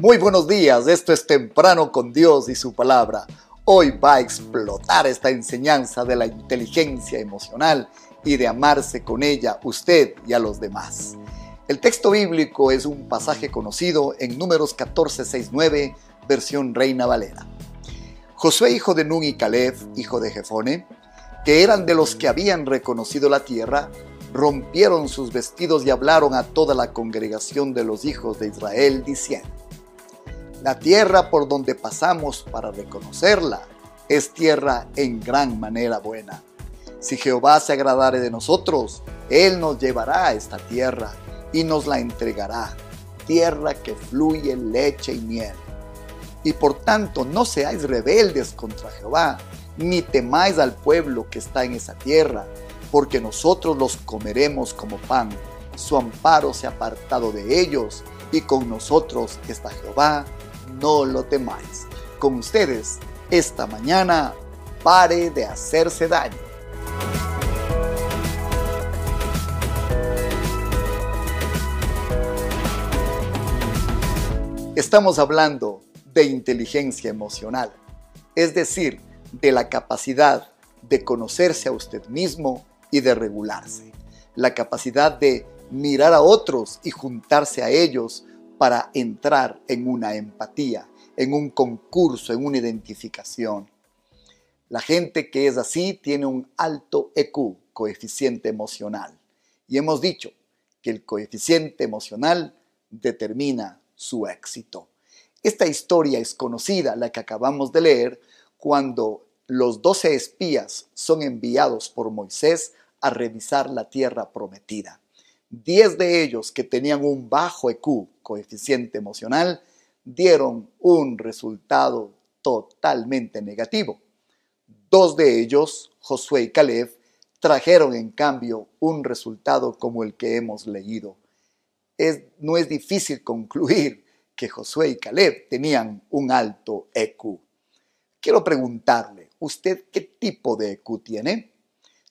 Muy buenos días, esto es Temprano con Dios y su palabra. Hoy va a explotar esta enseñanza de la inteligencia emocional y de amarse con ella usted y a los demás. El texto bíblico es un pasaje conocido en números 14:69, versión Reina Valera. Josué, hijo de Nun y Caleb, hijo de Jefone, que eran de los que habían reconocido la tierra, rompieron sus vestidos y hablaron a toda la congregación de los hijos de Israel, diciendo, la tierra por donde pasamos para reconocerla es tierra en gran manera buena. Si Jehová se agradare de nosotros, Él nos llevará a esta tierra y nos la entregará, tierra que fluye leche y miel. Y por tanto no seáis rebeldes contra Jehová, ni temáis al pueblo que está en esa tierra, porque nosotros los comeremos como pan. Su amparo se ha apartado de ellos, y con nosotros está Jehová no lo temáis. Con ustedes, esta mañana, pare de hacerse daño. Estamos hablando de inteligencia emocional, es decir, de la capacidad de conocerse a usted mismo y de regularse, la capacidad de mirar a otros y juntarse a ellos para entrar en una empatía, en un concurso, en una identificación. La gente que es así tiene un alto EQ, coeficiente emocional. Y hemos dicho que el coeficiente emocional determina su éxito. Esta historia es conocida, la que acabamos de leer, cuando los doce espías son enviados por Moisés a revisar la tierra prometida. Diez de ellos que tenían un bajo EQ, coeficiente emocional, dieron un resultado totalmente negativo. Dos de ellos, Josué y Caleb, trajeron en cambio un resultado como el que hemos leído. No es difícil concluir que Josué y Caleb tenían un alto EQ. Quiero preguntarle, ¿usted qué tipo de EQ tiene?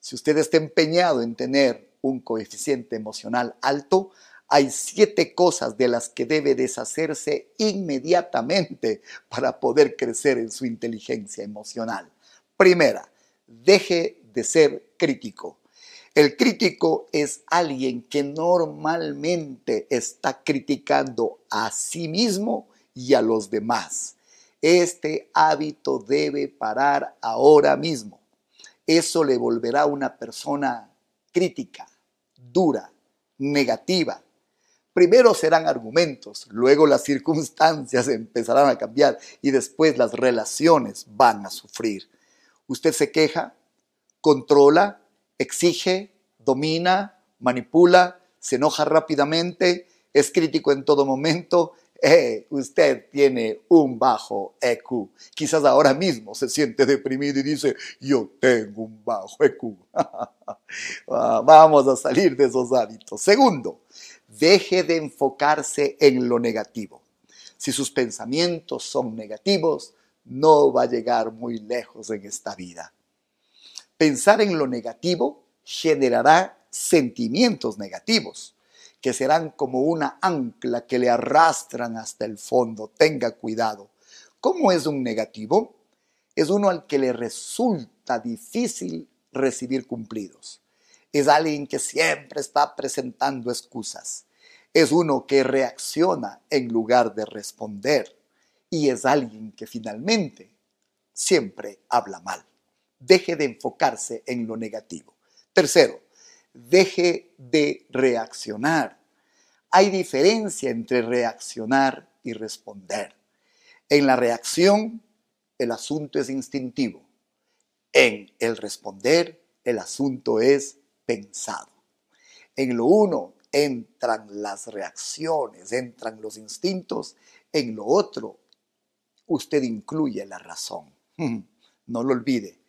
Si usted está empeñado en tener un coeficiente emocional alto, hay siete cosas de las que debe deshacerse inmediatamente para poder crecer en su inteligencia emocional. Primera, deje de ser crítico. El crítico es alguien que normalmente está criticando a sí mismo y a los demás. Este hábito debe parar ahora mismo. Eso le volverá una persona crítica, negativa. Primero serán argumentos, luego las circunstancias empezarán a cambiar y después las relaciones van a sufrir. Usted se queja, controla, exige, domina, manipula, se enoja rápidamente, es crítico en todo momento, eh, usted tiene un bajo EQ. Quizás ahora mismo se siente deprimido y dice, yo tengo un bajo EQ. Ah, vamos a salir de esos hábitos. Segundo, deje de enfocarse en lo negativo. Si sus pensamientos son negativos, no va a llegar muy lejos en esta vida. Pensar en lo negativo generará sentimientos negativos que serán como una ancla que le arrastran hasta el fondo. Tenga cuidado. ¿Cómo es un negativo? Es uno al que le resulta difícil recibir cumplidos. Es alguien que siempre está presentando excusas. Es uno que reacciona en lugar de responder. Y es alguien que finalmente siempre habla mal. Deje de enfocarse en lo negativo. Tercero, deje de reaccionar. Hay diferencia entre reaccionar y responder. En la reacción, el asunto es instintivo. En el responder, el asunto es pensado. En lo uno entran las reacciones, entran los instintos. En lo otro, usted incluye la razón. No lo olvide.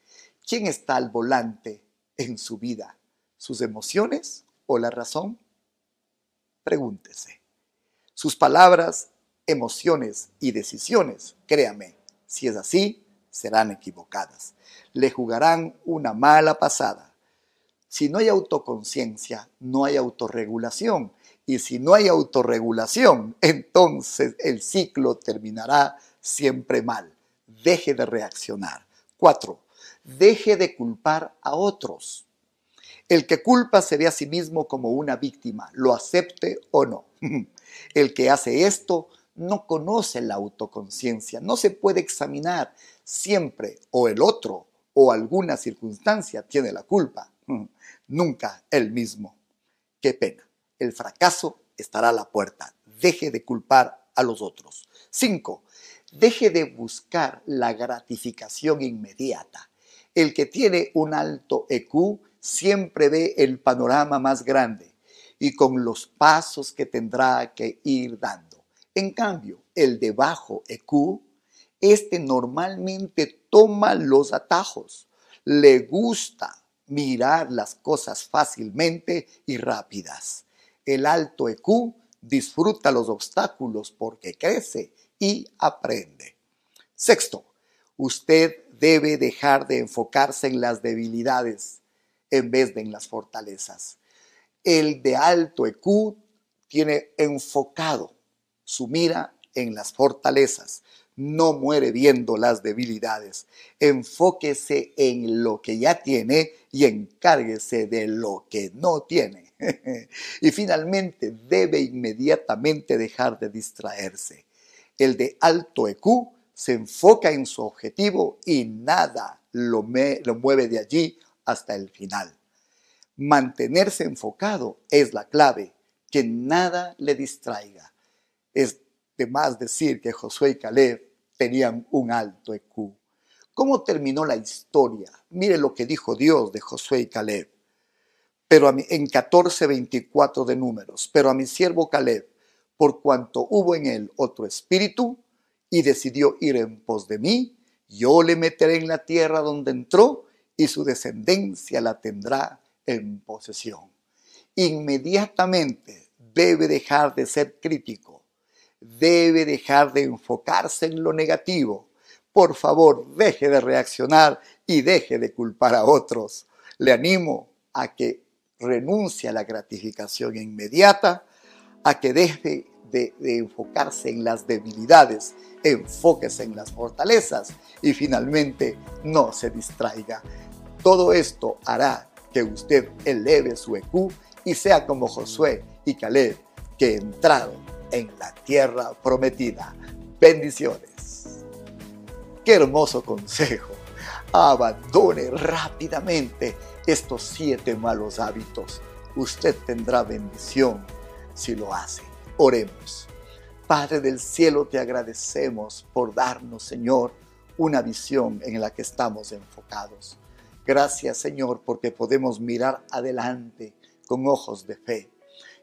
¿Quién está al volante en su vida? sus emociones o la razón? Pregúntese. Sus palabras, emociones y decisiones, créame, si es así, serán equivocadas. Le jugarán una mala pasada. Si no hay autoconciencia, no hay autorregulación Y si no hay autorregulación, entonces el ciclo terminará siempre mal. Deje de reaccionar. Cuatro, deje de culpar a otros. El que culpa se ve a sí mismo como una víctima, lo acepte o no. El que hace esto no conoce la autoconciencia, no se puede examinar siempre o el otro o alguna circunstancia tiene la culpa, nunca el mismo. Qué pena. El fracaso estará a la puerta. Deje de culpar a los otros. 5. Deje de buscar la gratificación inmediata. El que tiene un alto EQ siempre ve el panorama más grande y con los pasos que tendrá que ir dando. En cambio, el de bajo EQ, este normalmente toma los atajos, le gusta mirar las cosas fácilmente y rápidas. El alto EQ disfruta los obstáculos porque crece y aprende. Sexto, usted debe dejar de enfocarse en las debilidades en vez de en las fortalezas. El de alto EQ tiene enfocado su mira en las fortalezas. No muere viendo las debilidades. Enfóquese en lo que ya tiene y encárguese de lo que no tiene. y finalmente debe inmediatamente dejar de distraerse. El de alto EQ se enfoca en su objetivo y nada lo, lo mueve de allí hasta el final. Mantenerse enfocado es la clave, que nada le distraiga. Es de más decir que Josué y Caleb tenían un alto EQ. ¿Cómo terminó la historia? Mire lo que dijo Dios de Josué y Caleb. Pero a mí, en 14:24 de números, pero a mi siervo Caleb, por cuanto hubo en él otro espíritu y decidió ir en pos de mí, yo le meteré en la tierra donde entró y su descendencia la tendrá en posesión. Inmediatamente debe dejar de ser crítico, debe dejar de enfocarse en lo negativo. Por favor, deje de reaccionar y deje de culpar a otros. Le animo a que renuncie a la gratificación inmediata, a que deje de, enfocarse en las debilidades, enfóquese en las fortalezas y finalmente no se distraiga. Todo esto hará que usted eleve su EQ y sea como Josué y Caleb, que entraron en la tierra prometida. Bendiciones. Qué hermoso consejo. Abandone rápidamente estos siete malos hábitos. Usted tendrá bendición si lo hace. Oremos. Padre del cielo, te agradecemos por darnos, Señor, una visión en la que estamos enfocados. Gracias Señor porque podemos mirar adelante con ojos de fe.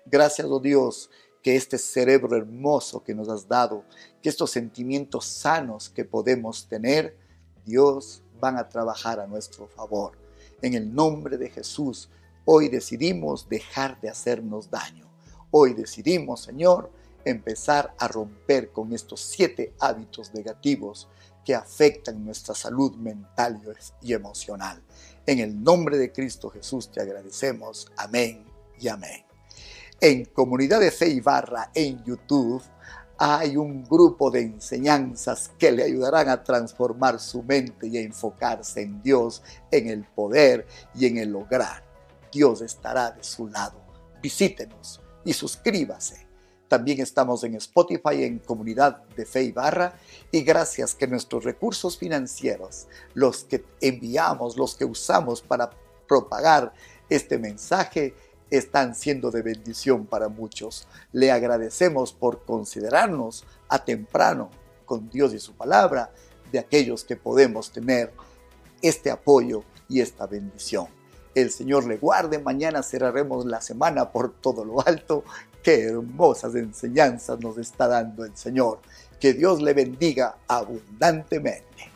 Gracias, oh Dios, que este cerebro hermoso que nos has dado, que estos sentimientos sanos que podemos tener, Dios, van a trabajar a nuestro favor. En el nombre de Jesús, hoy decidimos dejar de hacernos daño. Hoy decidimos, Señor, empezar a romper con estos siete hábitos negativos que afectan nuestra salud mental y emocional. En el nombre de Cristo Jesús te agradecemos. Amén y amén. En Comunidad de Fe y Barra en YouTube hay un grupo de enseñanzas que le ayudarán a transformar su mente y a enfocarse en Dios, en el poder y en el lograr. Dios estará de su lado. Visítenos y suscríbase también estamos en Spotify en Comunidad de Fe y Barra y gracias que nuestros recursos financieros, los que enviamos, los que usamos para propagar este mensaje, están siendo de bendición para muchos. Le agradecemos por considerarnos a temprano con Dios y su palabra de aquellos que podemos tener este apoyo y esta bendición. El Señor le guarde. Mañana cerraremos la semana por todo lo alto. Qué hermosas enseñanzas nos está dando el Señor. Que Dios le bendiga abundantemente.